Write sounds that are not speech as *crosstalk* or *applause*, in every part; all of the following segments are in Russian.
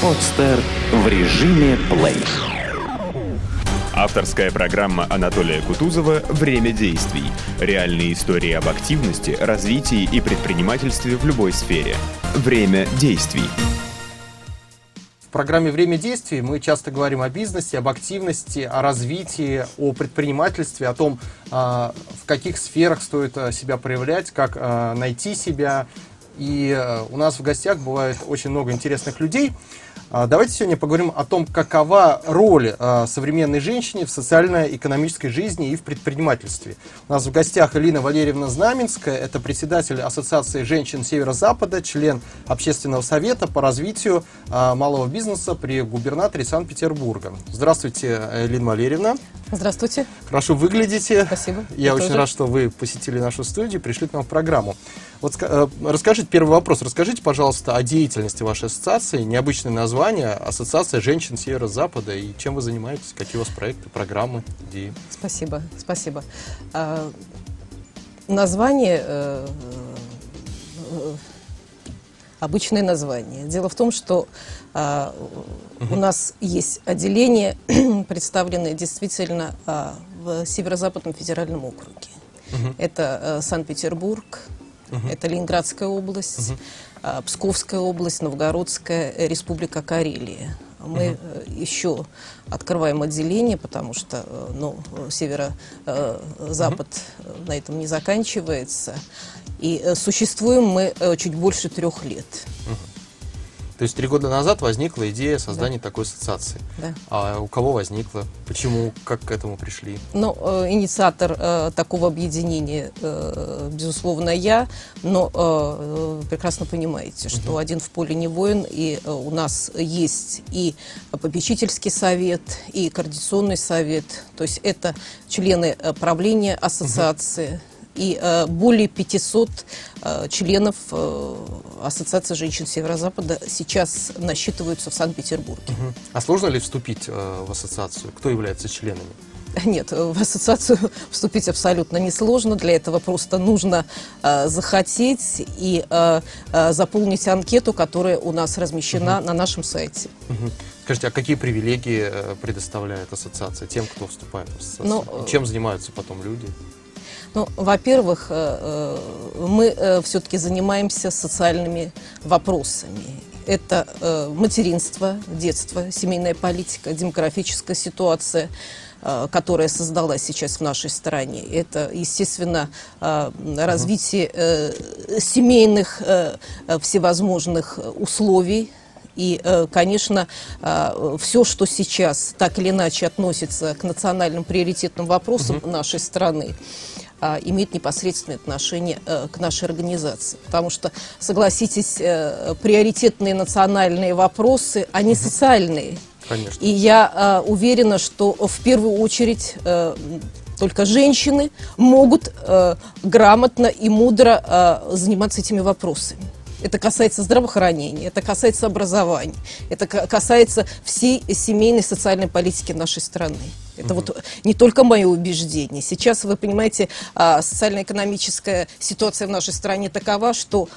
Подстер в режиме плей. Авторская программа Анатолия Кутузова «Время действий». Реальные истории об активности, развитии и предпринимательстве в любой сфере. Время действий. В программе «Время действий» мы часто говорим о бизнесе, об активности, о развитии, о предпринимательстве, о том, а, в каких сферах стоит а, себя проявлять, как а, найти себя. И у нас в гостях бывает очень много интересных людей. А, давайте сегодня поговорим о том, какова роль а, современной женщины в социально-экономической жизни и в предпринимательстве. У нас в гостях Элина Валерьевна Знаменская, это председатель Ассоциации женщин Северо-Запада, член Общественного совета по развитию а, малого бизнеса при губернаторе Санкт-Петербурга. Здравствуйте, Элина Валерьевна. Здравствуйте. Хорошо выглядите. Спасибо. Я, Я очень тоже. рад, что вы посетили нашу студию, пришли к нам в программу. Вот э, расскажите, первый вопрос. Расскажите, пожалуйста, о деятельности вашей ассоциации, необычное название, Ассоциация женщин Северо-Запада, и чем вы занимаетесь, какие у вас проекты, программы, идеи? Спасибо, спасибо. А, название, э, э, обычное название. Дело в том, что а, угу. у нас есть отделение, *clears throat* представленное действительно а, в Северо-Западном федеральном округе. Угу. Это а, Санкт-Петербург, Угу. Это Ленинградская область, угу. Псковская область, Новгородская э, республика Карелия. Мы угу. еще открываем отделение, потому что э, ну, северо-запад угу. на этом не заканчивается. И существуем мы чуть больше трех лет. Угу. То есть три года назад возникла идея создания да. такой ассоциации. Да. А у кого возникла? Почему? Как к этому пришли? Ну, э, инициатор э, такого объединения, э, безусловно, я, но э, прекрасно понимаете, что угу. один в поле не воин, и э, у нас есть и попечительский совет, и координационный совет, то есть это члены э, правления ассоциации. Угу и э, более 500 э, членов э, Ассоциации женщин Северо-Запада сейчас насчитываются в Санкт-Петербурге. Угу. А сложно ли вступить в ассоциацию? Кто является членами? *laughs* Нет, в ассоциацию *laughs* вступить абсолютно несложно. Для этого просто нужно э, захотеть и э, э, заполнить анкету, которая у нас размещена угу. на нашем сайте. Угу. Скажите, а какие привилегии предоставляет ассоциация тем, кто вступает в ассоциацию? Ну, чем занимаются потом люди? Ну, во-первых, э, э, мы э, все-таки занимаемся социальными вопросами. Это материнство, детство, семейная политика, демографическая ситуация, которая создалась сейчас в нашей стране. Это, естественно, развитие семейных всевозможных условий, и, конечно, все, что сейчас так или иначе относится к национальным приоритетным вопросам угу. нашей страны, а, имеет непосредственное отношение э, к нашей организации. Потому что, согласитесь, э, приоритетные национальные вопросы, они угу. социальные. Конечно. И я э, уверена, что в первую очередь э, только женщины могут э, грамотно и мудро э, заниматься этими вопросами. Это касается здравоохранения, это касается образования, это касается всей семейной социальной политики нашей страны. Это угу. вот не только мое убеждение. Сейчас, вы понимаете, а, социально-экономическая ситуация в нашей стране такова, что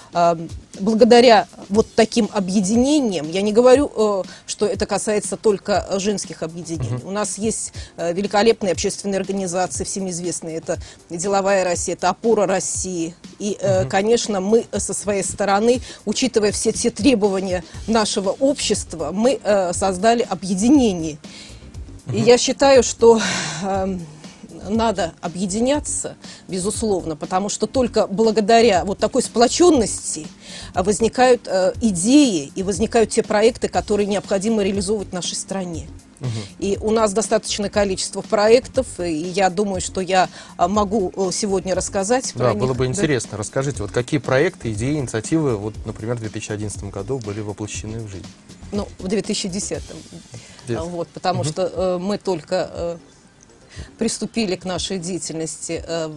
благодаря вот таким объединениям, я не говорю, э, что это касается только женских объединений. Угу. У нас есть э, великолепные общественные организации, всем известные. Это «Деловая Россия», это «Опора России». И, угу. конечно, мы со своей стороны, учитывая все те требования нашего общества, мы создали объединение. И я считаю, что э, надо объединяться, безусловно, потому что только благодаря вот такой сплоченности возникают э, идеи и возникают те проекты, которые необходимо реализовывать в нашей стране. И у нас достаточное количество проектов, и я думаю, что я а, могу э, сегодня рассказать да, про них. было бы интересно. Да. Расскажите, вот какие проекты, идеи, инициативы, вот, например, в 2011 году были воплощены в жизнь? Ну, в 2010. Вот, потому угу. что э, мы только э, приступили к нашей деятельности э,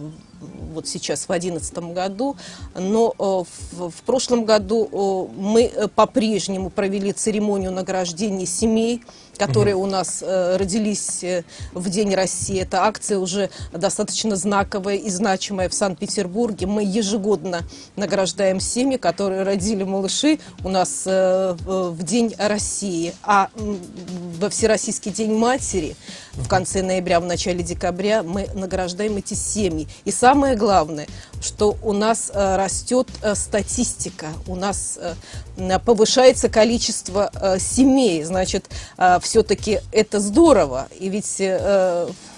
вот сейчас в 2011 году, но в, в прошлом году мы по-прежнему провели церемонию награждения семей, которые у нас э, родились э, в День России. Эта акция уже достаточно знаковая и значимая в Санкт-Петербурге. Мы ежегодно награждаем семьи, которые родили малыши у нас э, в День России. А во Всероссийский День Матери в конце ноября, в начале декабря мы награждаем эти семьи. И самое главное, что у нас э, растет э, статистика, у нас э, повышается количество семей. Значит, все-таки это здорово. И ведь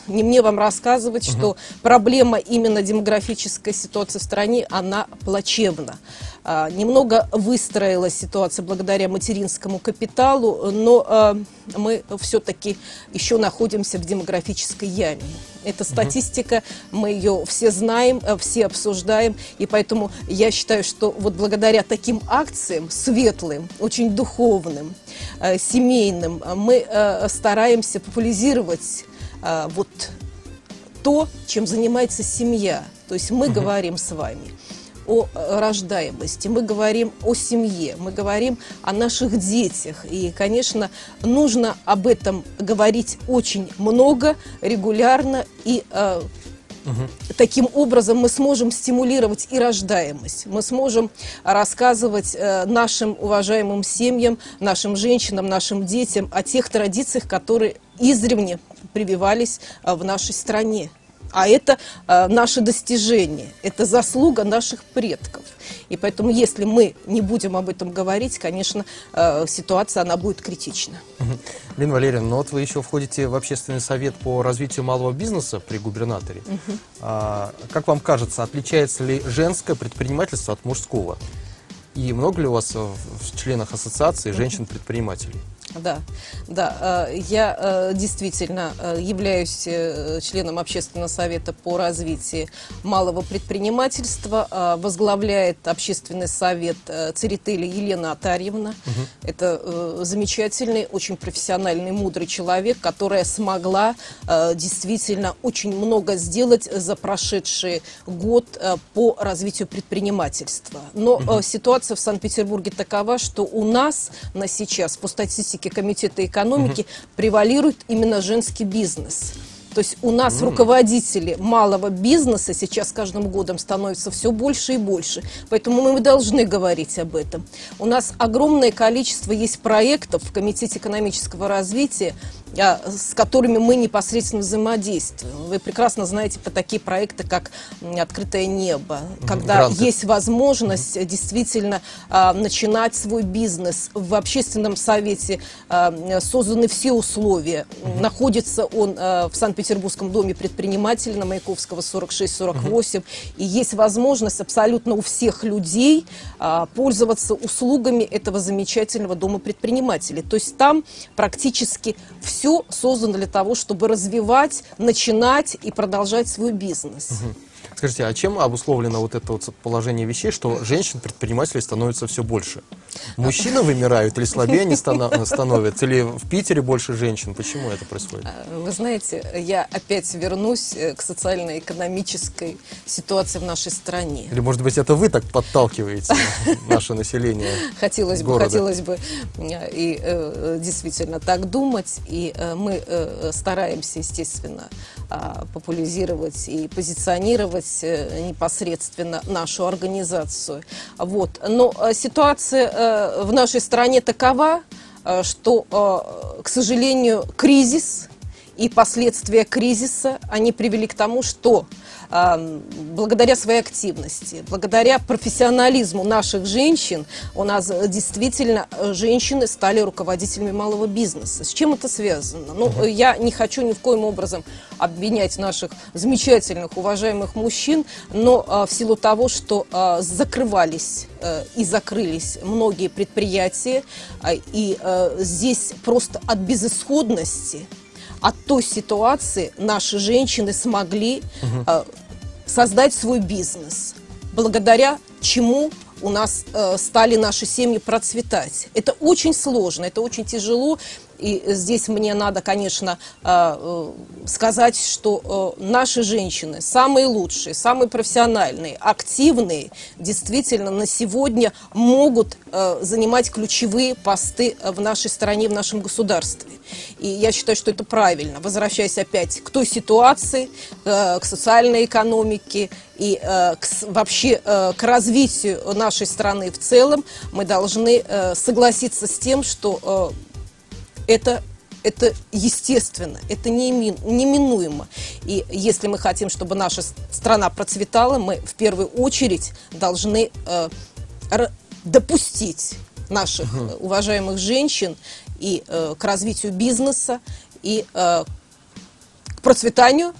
не мне вам рассказывать, угу. что проблема именно демографической ситуации в стране, она плачевна. А, немного выстроилась ситуация благодаря материнскому капиталу, но а, мы все-таки еще находимся в демографической яме. Это статистика, мы ее все знаем, э, все обсуждаем, и поэтому я считаю, что вот благодаря таким акциям светлым, очень духовным, э, семейным, мы э, стараемся популяризировать вот то, чем занимается семья. То есть мы угу. говорим с вами о рождаемости, мы говорим о семье, мы говорим о наших детях. И, конечно, нужно об этом говорить очень много, регулярно и э, Угу. Таким образом мы сможем стимулировать и рождаемость. Мы сможем рассказывать э, нашим уважаемым семьям, нашим женщинам, нашим детям о тех традициях, которые издревне прививались э, в нашей стране. А это э, наше достижение, это заслуга наших предков. И поэтому, если мы не будем об этом говорить, конечно, э, ситуация она будет критична. Угу. Лена Валерьевна, ну вот вы еще входите в общественный совет по развитию малого бизнеса при губернаторе. Угу. А, как вам кажется, отличается ли женское предпринимательство от мужского? И много ли у вас в членах ассоциации женщин-предпринимателей? Да, да, э, я э, действительно э, являюсь членом общественного совета по развитию малого предпринимательства. Возглавляет общественный совет Церетели Елена Атарьевна. Угу. Это замечательный, очень профессиональный, мудрый человек, которая смогла действительно очень много сделать за прошедший год по развитию предпринимательства. Но угу. ситуация в Санкт-Петербурге такова, что у нас на сейчас по статистике практике Комитета экономики угу. превалирует именно женский бизнес. То есть у нас mm. руководители малого бизнеса сейчас каждым годом становятся все больше и больше. Поэтому мы должны говорить об этом. У нас огромное количество есть проектов в Комитете экономического развития, с которыми мы непосредственно взаимодействуем. Вы прекрасно знаете про такие проекты, как «Открытое небо», когда Гранты. есть возможность действительно а, начинать свой бизнес. В общественном совете а, созданы все условия. Находится он а, в Санкт-Петербургском доме предпринимателей на Маяковского 46-48. Mm -hmm. И есть возможность абсолютно у всех людей а, пользоваться услугами этого замечательного дома предпринимателей. То есть там практически все все создано для того, чтобы развивать, начинать и продолжать свой бизнес. Угу. Скажите, а чем обусловлено вот это вот положение вещей, что женщин-предпринимателей становится все больше? Мужчины вымирают или слабее они становятся? Или в Питере больше женщин? Почему это происходит? А, вы знаете, я опять вернусь э, к социально-экономической ситуации в нашей стране. Или, может быть, это вы так подталкиваете *laughs* наше население *laughs* Хотелось бы, хотелось бы э, и э, действительно так думать. И мы стараемся, естественно, а, популяризировать и позиционировать непосредственно нашу организацию. Вот. Но ситуация Э, в нашей стране такова, э, что, э, к сожалению, кризис и последствия кризиса, они привели к тому, что благодаря своей активности, благодаря профессионализму наших женщин, у нас действительно женщины стали руководителями малого бизнеса. С чем это связано? Ну, я не хочу ни в коем образом обвинять наших замечательных, уважаемых мужчин, но а, в силу того, что а, закрывались а, и закрылись многие предприятия, а, и здесь просто от безысходности от той ситуации наши женщины смогли угу. э, создать свой бизнес, благодаря чему у нас э, стали наши семьи процветать. Это очень сложно, это очень тяжело, и здесь мне надо, конечно, э, э, сказать, что э, наши женщины самые лучшие, самые профессиональные, активные, действительно на сегодня могут занимать ключевые посты в нашей стране, в нашем государстве. И я считаю, что это правильно. Возвращаясь опять к той ситуации, к социальной экономике и к, вообще к развитию нашей страны в целом, мы должны согласиться с тем, что это это естественно, это неминуемо. И если мы хотим, чтобы наша страна процветала, мы в первую очередь должны э, допустить наших угу. уважаемых женщин и э, к развитию бизнеса, и э, к процветанию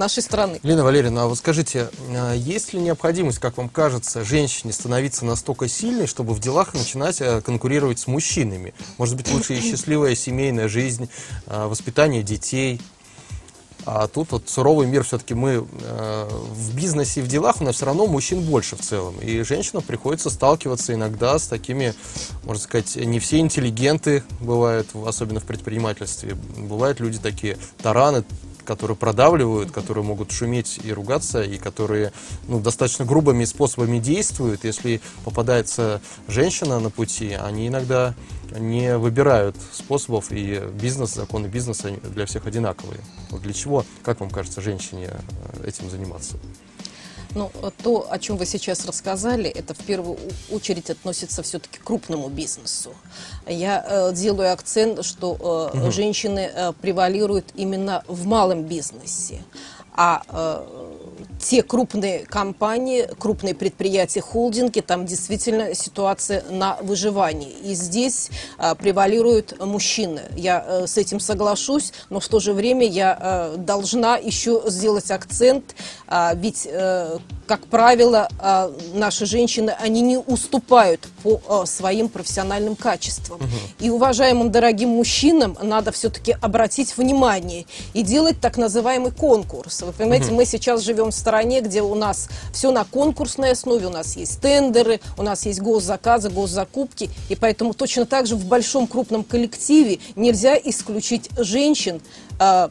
нашей страны. Лена Валерьевна, а вот скажите, а есть ли необходимость, как вам кажется, женщине становиться настолько сильной, чтобы в делах начинать э, конкурировать с мужчинами? Может быть, лучше и счастливая семейная жизнь, а, воспитание детей? А тут вот суровый мир все-таки мы э, в бизнесе и в делах у нас все равно мужчин больше в целом. И женщинам приходится сталкиваться иногда с такими, можно сказать, не все интеллигенты бывают, особенно в предпринимательстве. Бывают люди такие тараны, которые продавливают, которые могут шуметь и ругаться, и которые ну, достаточно грубыми способами действуют. Если попадается женщина на пути, они иногда не выбирают способов, и бизнес, законы бизнеса для всех одинаковые. Вот для чего, как вам кажется, женщине э, этим заниматься? Ну, то, о чем вы сейчас рассказали, это в первую очередь относится все-таки к крупному бизнесу. Я э, делаю акцент, что э, угу. женщины э, превалируют именно в малом бизнесе. А э, те крупные компании, крупные предприятия, холдинги, там действительно ситуация на выживании. И здесь э, превалируют мужчины. Я э, с этим соглашусь, но в то же время я э, должна еще сделать акцент, э, ведь э, как правило, а, наши женщины, они не уступают по а, своим профессиональным качествам. Угу. И уважаемым дорогим мужчинам надо все-таки обратить внимание и делать так называемый конкурс. Вы понимаете, угу. мы сейчас живем в стране, где у нас все на конкурсной основе, у нас есть тендеры, у нас есть госзаказы, госзакупки, и поэтому точно так же в большом крупном коллективе нельзя исключить женщин э,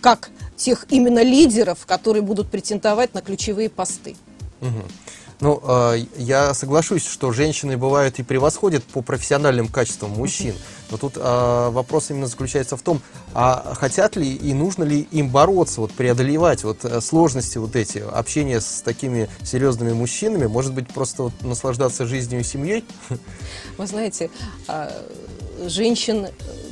как тех именно лидеров, которые будут претендовать на ключевые посты. Угу. Ну, э, я соглашусь, что женщины бывают и превосходят по профессиональным качествам мужчин. Но тут э, вопрос именно заключается в том, а хотят ли и нужно ли им бороться, вот преодолевать вот э, сложности вот эти, общение с такими серьезными мужчинами, может быть, просто вот наслаждаться жизнью и семьей? Вы знаете, э, женщин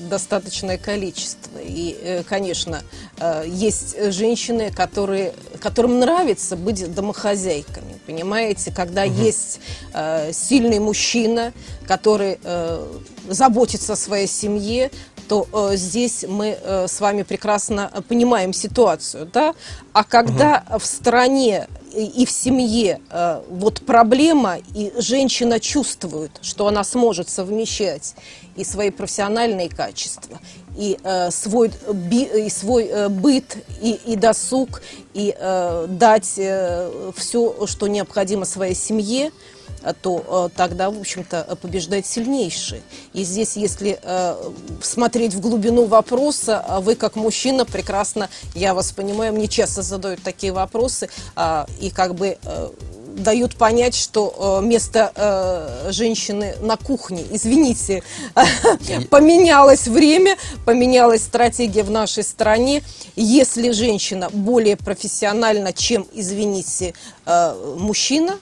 достаточное количество. И, э, конечно, э, есть женщины, которые, которым нравится быть домохозяйками. Понимаете, когда угу. есть э, сильный мужчина, который заботится о своей семье, то э, здесь мы э, с вами прекрасно понимаем ситуацию, да? А когда угу. в стране и в семье э, вот проблема, и женщина чувствует, что она сможет совмещать и свои профессиональные качества, и э, свой, и свой э, быт, и, и досуг, и дать все, что необходимо своей семье, то э, тогда, в общем-то, побеждает сильнейший. И здесь, если э, смотреть в глубину вопроса, вы как мужчина прекрасно, я вас понимаю, мне часто задают такие вопросы, и как бы дают понять, что место э, женщины на кухне, извините, *laughs* поменялось время, поменялась стратегия в нашей стране. Если женщина более профессиональна, чем, извините, э, мужчина,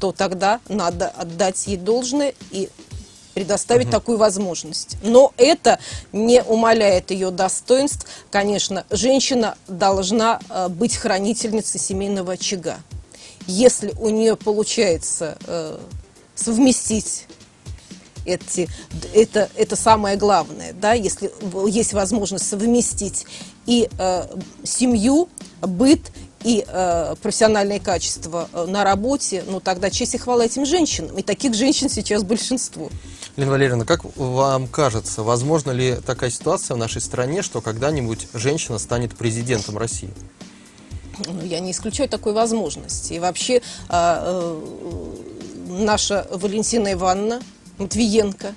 то тогда надо отдать ей должное и предоставить угу. такую возможность. Но это не умаляет ее достоинств. Конечно, женщина должна э, быть хранительницей семейного очага. Если у нее получается э, совместить эти, это, это самое главное, да, если есть возможность совместить и э, семью, быт и э, профессиональные качества э, на работе, ну тогда честь и хвала этим женщинам. И таких женщин сейчас большинство. Лена Валерьевна, как вам кажется, возможно ли такая ситуация в нашей стране, что когда-нибудь женщина станет президентом России? Ну, я не исключаю такой возможности. И вообще э, э, наша Валентина Ивановна Матвиенко,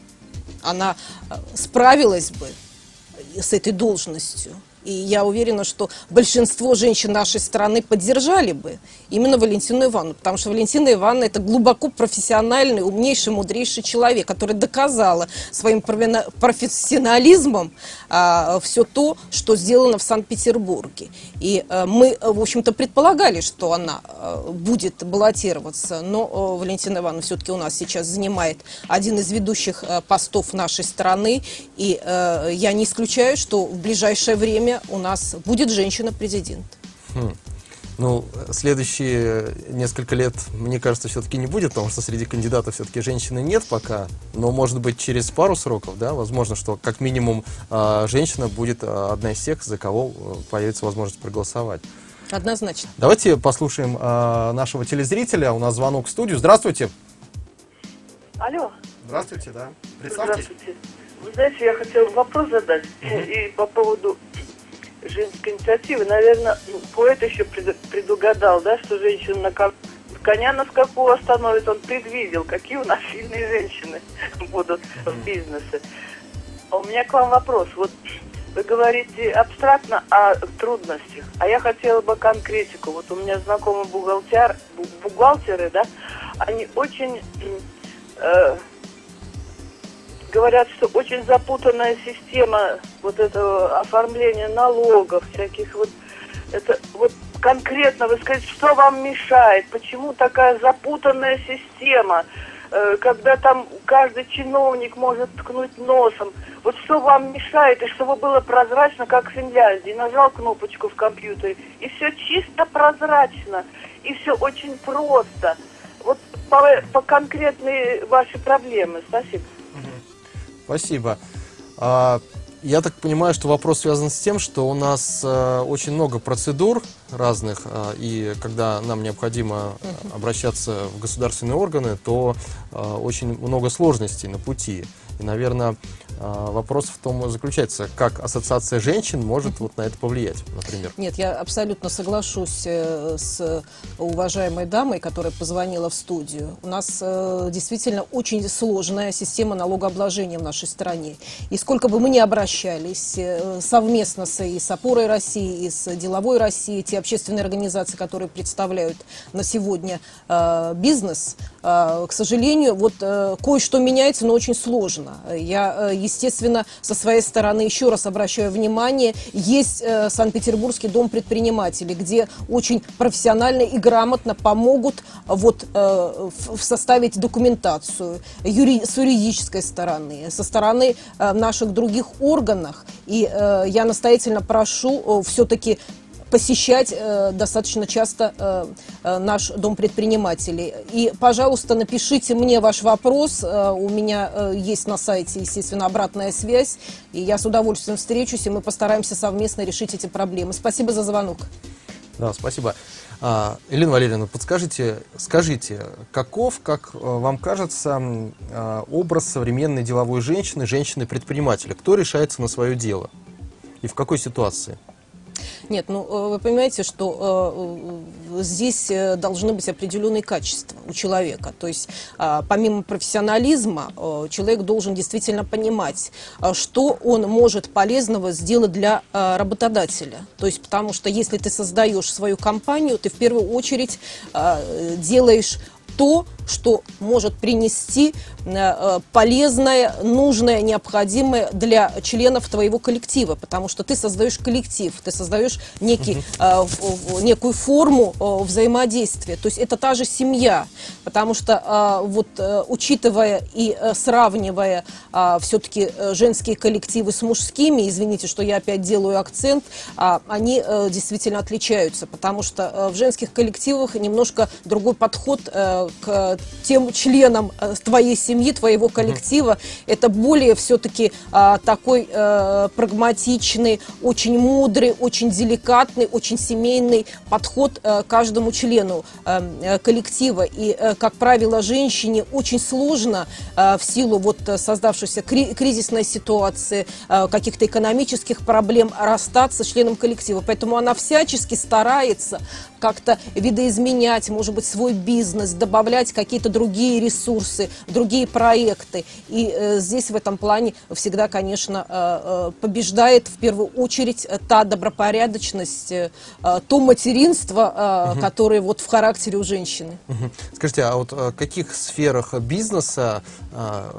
она э, справилась бы с этой должностью. И я уверена, что большинство женщин нашей страны поддержали бы именно Валентину Ивановну, потому что Валентина Ивановна это глубоко профессиональный, умнейший, мудрейший человек, который доказала своим профессионализмом а, все то, что сделано в Санкт-Петербурге. И а, мы, в общем-то, предполагали, что она а, будет баллотироваться, но а, Валентина Ивановна все-таки у нас сейчас занимает один из ведущих а, постов нашей страны, и а, я не исключаю, что в ближайшее время у нас будет женщина-президент. Хм. Ну, следующие несколько лет, мне кажется, все-таки не будет, потому что среди кандидатов все-таки женщины нет пока. Но, может быть, через пару сроков, да, возможно, что как минимум э, женщина будет э, одна из тех, за кого э, появится возможность проголосовать. Однозначно. Давайте послушаем э, нашего телезрителя. У нас звонок в студию. Здравствуйте. Алло. Здравствуйте, да. Представьтесь. Здравствуйте. Вы знаете, я хотела вопрос задать угу. и по поводу женской инициативы. Наверное, поэт еще предугадал, да, что женщина на кон... коня на скаку остановит. Он предвидел, какие у нас сильные женщины *laughs* будут в бизнесе. А у меня к вам вопрос. Вот вы говорите абстрактно о трудностях, а я хотела бы конкретику. Вот у меня знакомые бухгалтер, бухгалтеры, да, они очень э, говорят, что очень запутанная система вот этого оформления налогов, всяких вот, это вот конкретно вы скажите, что вам мешает, почему такая запутанная система, э, когда там каждый чиновник может ткнуть носом, вот что вам мешает, и чтобы было прозрачно, как в Финляндии, нажал кнопочку в компьютере, и все чисто прозрачно, и все очень просто. Вот по, по конкретные ваши проблемы. Спасибо. Спасибо. А, я так понимаю, что вопрос связан с тем, что у нас э, очень много процедур разных, э, и когда нам необходимо обращаться в государственные органы, то э, очень много сложностей на пути. И, наверное, а, вопрос в том заключается, как ассоциация женщин может вот на это повлиять, например. Нет, я абсолютно соглашусь э, с уважаемой дамой, которая позвонила в студию. У нас э, действительно очень сложная система налогообложения в нашей стране. И сколько бы мы ни обращались э, совместно с, и с опорой России, и с деловой Россией, те общественные организации, которые представляют на сегодня бизнес, к сожалению, вот кое-что меняется, но очень сложно. Я, естественно, со своей стороны еще раз обращаю внимание, есть э, Санкт-Петербургский дом предпринимателей, где очень профессионально и грамотно помогут вот э, в, составить документацию юри, с юридической стороны, со стороны э, наших других органов. И э, я настоятельно прошу э, все-таки посещать э, достаточно часто э, э, наш дом предпринимателей. И, пожалуйста, напишите мне ваш вопрос. Э, у меня э, есть на сайте, естественно, обратная связь. И я с удовольствием встречусь, и мы постараемся совместно решить эти проблемы. Спасибо за звонок. Да, спасибо. А, Елена Валерьевна, подскажите, скажите, каков, как э, вам кажется, а, образ современной деловой женщины, женщины-предпринимателя? Кто решается на свое дело? И в какой ситуации? Нет, ну э, вы понимаете, что э, э, здесь должны быть определенные качества у человека. То есть э, помимо профессионализма человек должен действительно понимать, что он может полезного сделать для работодателя. То есть потому что если ты создаешь свою компанию, ты в первую очередь делаешь то, что может принести э, э, полезное, нужное, необходимое для членов твоего коллектива, потому что ты создаешь коллектив, ты создаешь некий, э, некую форму взаимодействия. То есть это та же семья, потому что вот учитывая и сравнивая все-таки женские коллективы с мужскими, извините, что я опять делаю акцент, они действительно отличаются, потому что в женских коллективах немножко другой подход к тем членам э, твоей семьи, твоего коллектива. Это более все-таки а, такой а, прагматичный, очень мудрый, очень деликатный, очень семейный подход каждому члену коллектива. И, как правило, женщине очень сложно в силу вот создавшейся кри кризисной ситуации, каких-то экономических проблем расстаться с членом коллектива. Поэтому она всячески старается как-то видоизменять, может быть, свой бизнес, добавлять какие какие-то другие ресурсы, другие проекты. И э, здесь в этом плане всегда, конечно, э, э, побеждает в первую очередь та добропорядочность, э, то материнство, э, угу. которое вот в характере у женщины. Угу. Скажите, а вот в каких сферах бизнеса э,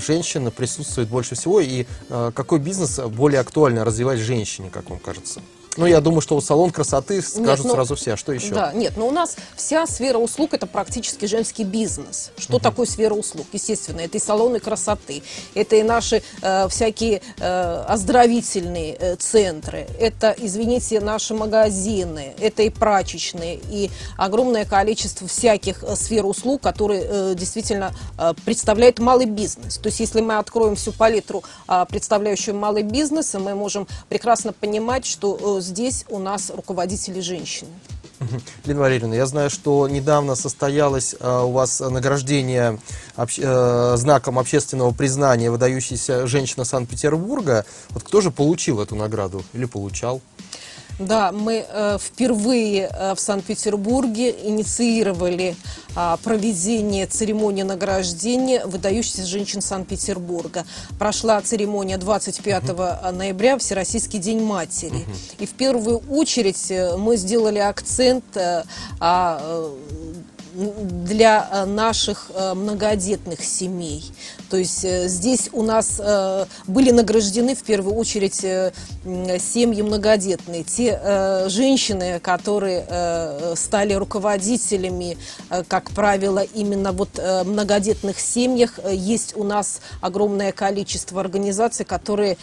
женщина присутствует больше всего и э, какой бизнес более актуально развивать женщине, как вам кажется? Ну, я думаю, что салон красоты скажут нет, ну, сразу все. А что еще? Да, нет, но у нас вся сфера услуг это практически женский бизнес. Что угу. такое сфера услуг? Естественно, это и салоны красоты, это и наши э, всякие э, оздоровительные э, центры, это, извините, наши магазины, это и прачечные, и огромное количество всяких э, сфер услуг, которые э, действительно э, представляют малый бизнес. То есть, если мы откроем всю палитру, э, представляющую малый бизнес, мы можем прекрасно понимать, что э, здесь у нас руководители женщины. Лена Валерьевна, я знаю, что недавно состоялось э, у вас награждение э, знаком общественного признания выдающейся женщина Санкт-Петербурга. Вот кто же получил эту награду или получал? Да, мы э, впервые э, в Санкт-Петербурге инициировали э, проведение церемонии награждения выдающихся женщин Санкт-Петербурга. Прошла церемония 25 угу. ноября, Всероссийский день матери. Угу. И в первую очередь э, мы сделали акцент э, э, для э, наших э, многодетных семей. То есть э, здесь у нас были награждены в первую очередь семьи многодетные. Те женщины, которые стали руководителями, как правило, именно вот многодетных семьях, есть у нас огромное количество организаций, которые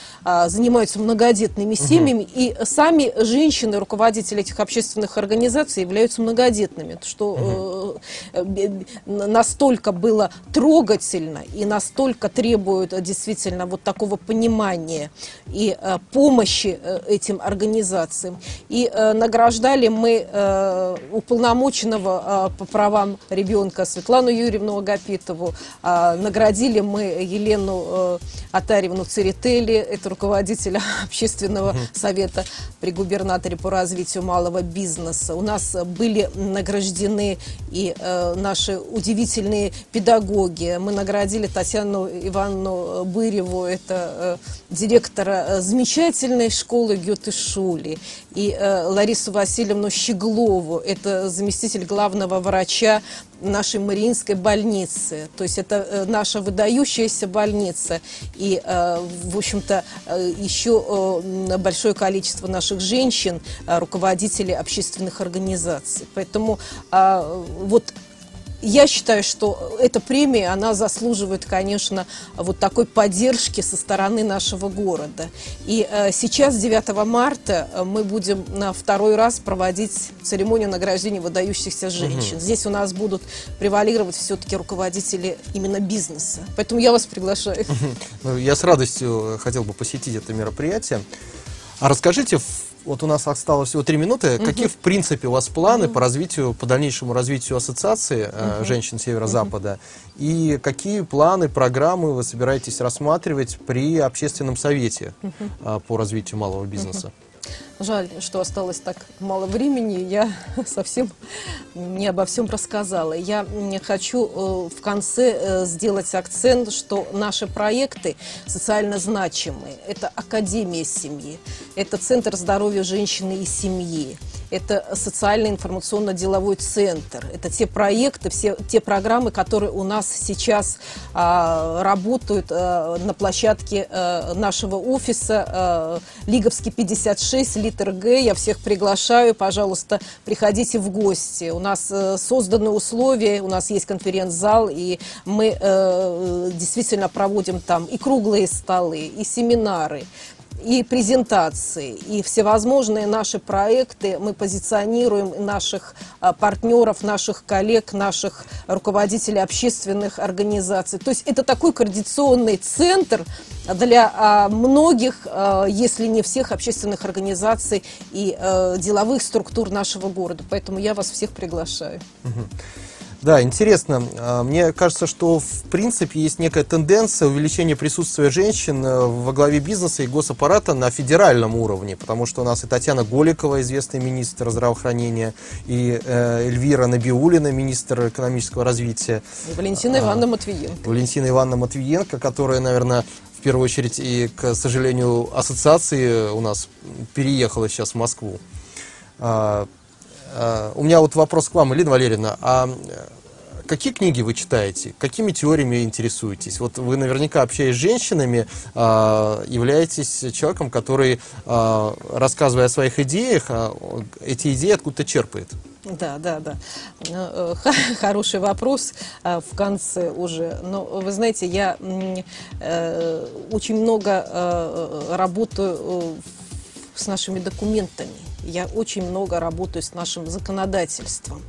занимаются многодетными семьями, угу. и сами женщины, руководители этих общественных организаций, являются многодетными, что угу Э, настолько было трогательно и настолько требует э, действительно вот такого понимания и э, помощи этим организациям. И награждали мы уполномоченного по правам ребенка Светлану Юрьевну Агапитову, наградили мы Елену Атарьевну Церетели, это руководитель *laughs* общественного совета при губернаторе по развитию малого бизнеса. У нас были награждены и Э, наши удивительные педагоги. Мы наградили Татьяну Ивановну Быреву, это э, директора э, замечательной школы Гёте-Шули, и Ларису Васильевну Щеглову, это заместитель главного врача нашей Мариинской больницы. То есть это наша выдающаяся больница. И, в общем-то, еще большое количество наших женщин, руководителей общественных организаций. Поэтому вот я считаю, что эта премия, она заслуживает, конечно, вот такой поддержки со стороны нашего города. И э, сейчас, 9 марта, э, мы будем на второй раз проводить церемонию награждения выдающихся женщин. Угу. Здесь у нас будут превалировать все-таки руководители именно бизнеса. Поэтому я вас приглашаю. Ну, я с радостью хотел бы посетить это мероприятие. А расскажите, вот у нас осталось всего три минуты. Угу. Какие, в принципе, у вас планы угу. по развитию, по дальнейшему развитию ассоциации угу. женщин Северо-Запада? Угу. И какие планы, программы вы собираетесь рассматривать при общественном совете угу. по развитию малого бизнеса? Угу. Жаль, что осталось так мало времени, я *laughs* совсем не обо всем рассказала. Я хочу э, в конце э, сделать акцент, что наши проекты социально значимые. Это Академия семьи, это Центр здоровья женщины и семьи, это социальный информационно-деловой центр, это те проекты, все те программы, которые у нас сейчас а, работают а, на площадке а, нашего офиса а, Лиговский 56, литр Г. Я всех приглашаю, пожалуйста, приходите в гости. У нас а, созданы условия, у нас есть конференц-зал, и мы а, действительно проводим там и круглые столы, и семинары и презентации, и всевозможные наши проекты мы позиционируем наших а, партнеров, наших коллег, наших руководителей общественных организаций. То есть это такой координационный центр для а, многих, а, если не всех общественных организаций и деловых структур нашего города. Поэтому я вас всех приглашаю. Да, интересно. А, мне кажется, что в принципе есть некая тенденция увеличения присутствия женщин э, во главе бизнеса и госаппарата на федеральном уровне, потому что у нас и Татьяна Голикова, известный министр здравоохранения, и э, Эльвира Набиулина, министр экономического развития. И Валентина а, Ивановна Матвиенко. Валентина Ивановна Матвиенко, которая, наверное, в первую очередь и, к сожалению, ассоциации у нас переехала сейчас в Москву. А, а, у меня вот вопрос к вам, Элина Валерьевна. А э, какие книги вы читаете? Какими теориями интересуетесь? Вот вы наверняка, общаясь с женщинами, а, являетесь человеком, который, рассказывая о своих идеях, эти идеи откуда-то черпает. Да, да, да. Ну, э, *laughs* хороший вопрос в конце уже. Но вы знаете, я э, очень много работаю с нашими документами я очень много работаю с нашим законодательством.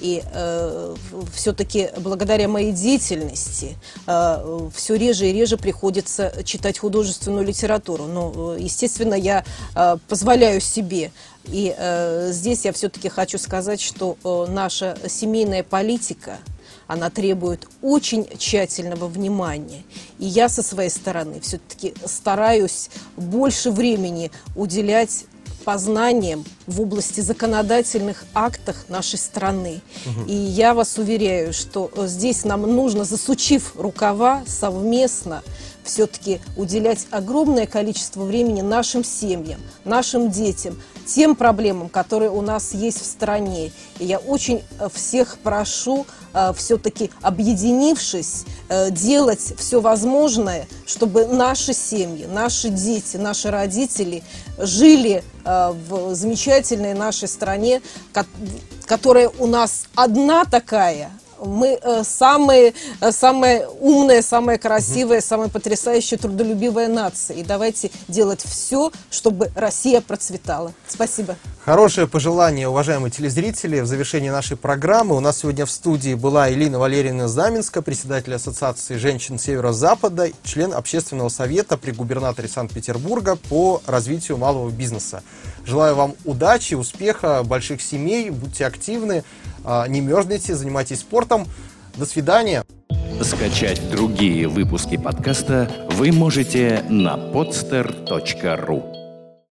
И э, все-таки благодаря моей деятельности э, все реже и реже приходится читать художественную литературу. Но, естественно, я э, позволяю себе. И э, здесь я все-таки хочу сказать, что э, наша семейная политика, она требует очень тщательного внимания. И я со своей стороны все-таки стараюсь больше времени уделять познанием в области законодательных актах нашей страны. Угу. И я вас уверяю, что э, здесь нам нужно, засучив рукава, совместно все-таки уделять огромное количество времени нашим семьям, нашим детям, тем проблемам, которые у нас есть в стране. И я очень э, всех прошу э, все-таки объединившись, э, делать все возможное, чтобы наши семьи, наши дети, наши родители жили в замечательной нашей стране, которая у нас одна такая – мы э, самые, э, самая умная, самая красивая, самая потрясающая, трудолюбивая нация. И давайте делать все, чтобы Россия процветала. Спасибо. Хорошее пожелание, уважаемые телезрители. В завершении нашей программы у нас сегодня в студии была Элина Валерьевна Знаменска, председатель Ассоциации женщин Северо-Запада, член общественного совета при губернаторе Санкт-Петербурга по развитию малого бизнеса. Желаю вам удачи, успеха, больших семей, будьте активны. А, не мерзните, занимайтесь спортом. До свидания. Скачать другие выпуски подкаста вы можете на podster.ru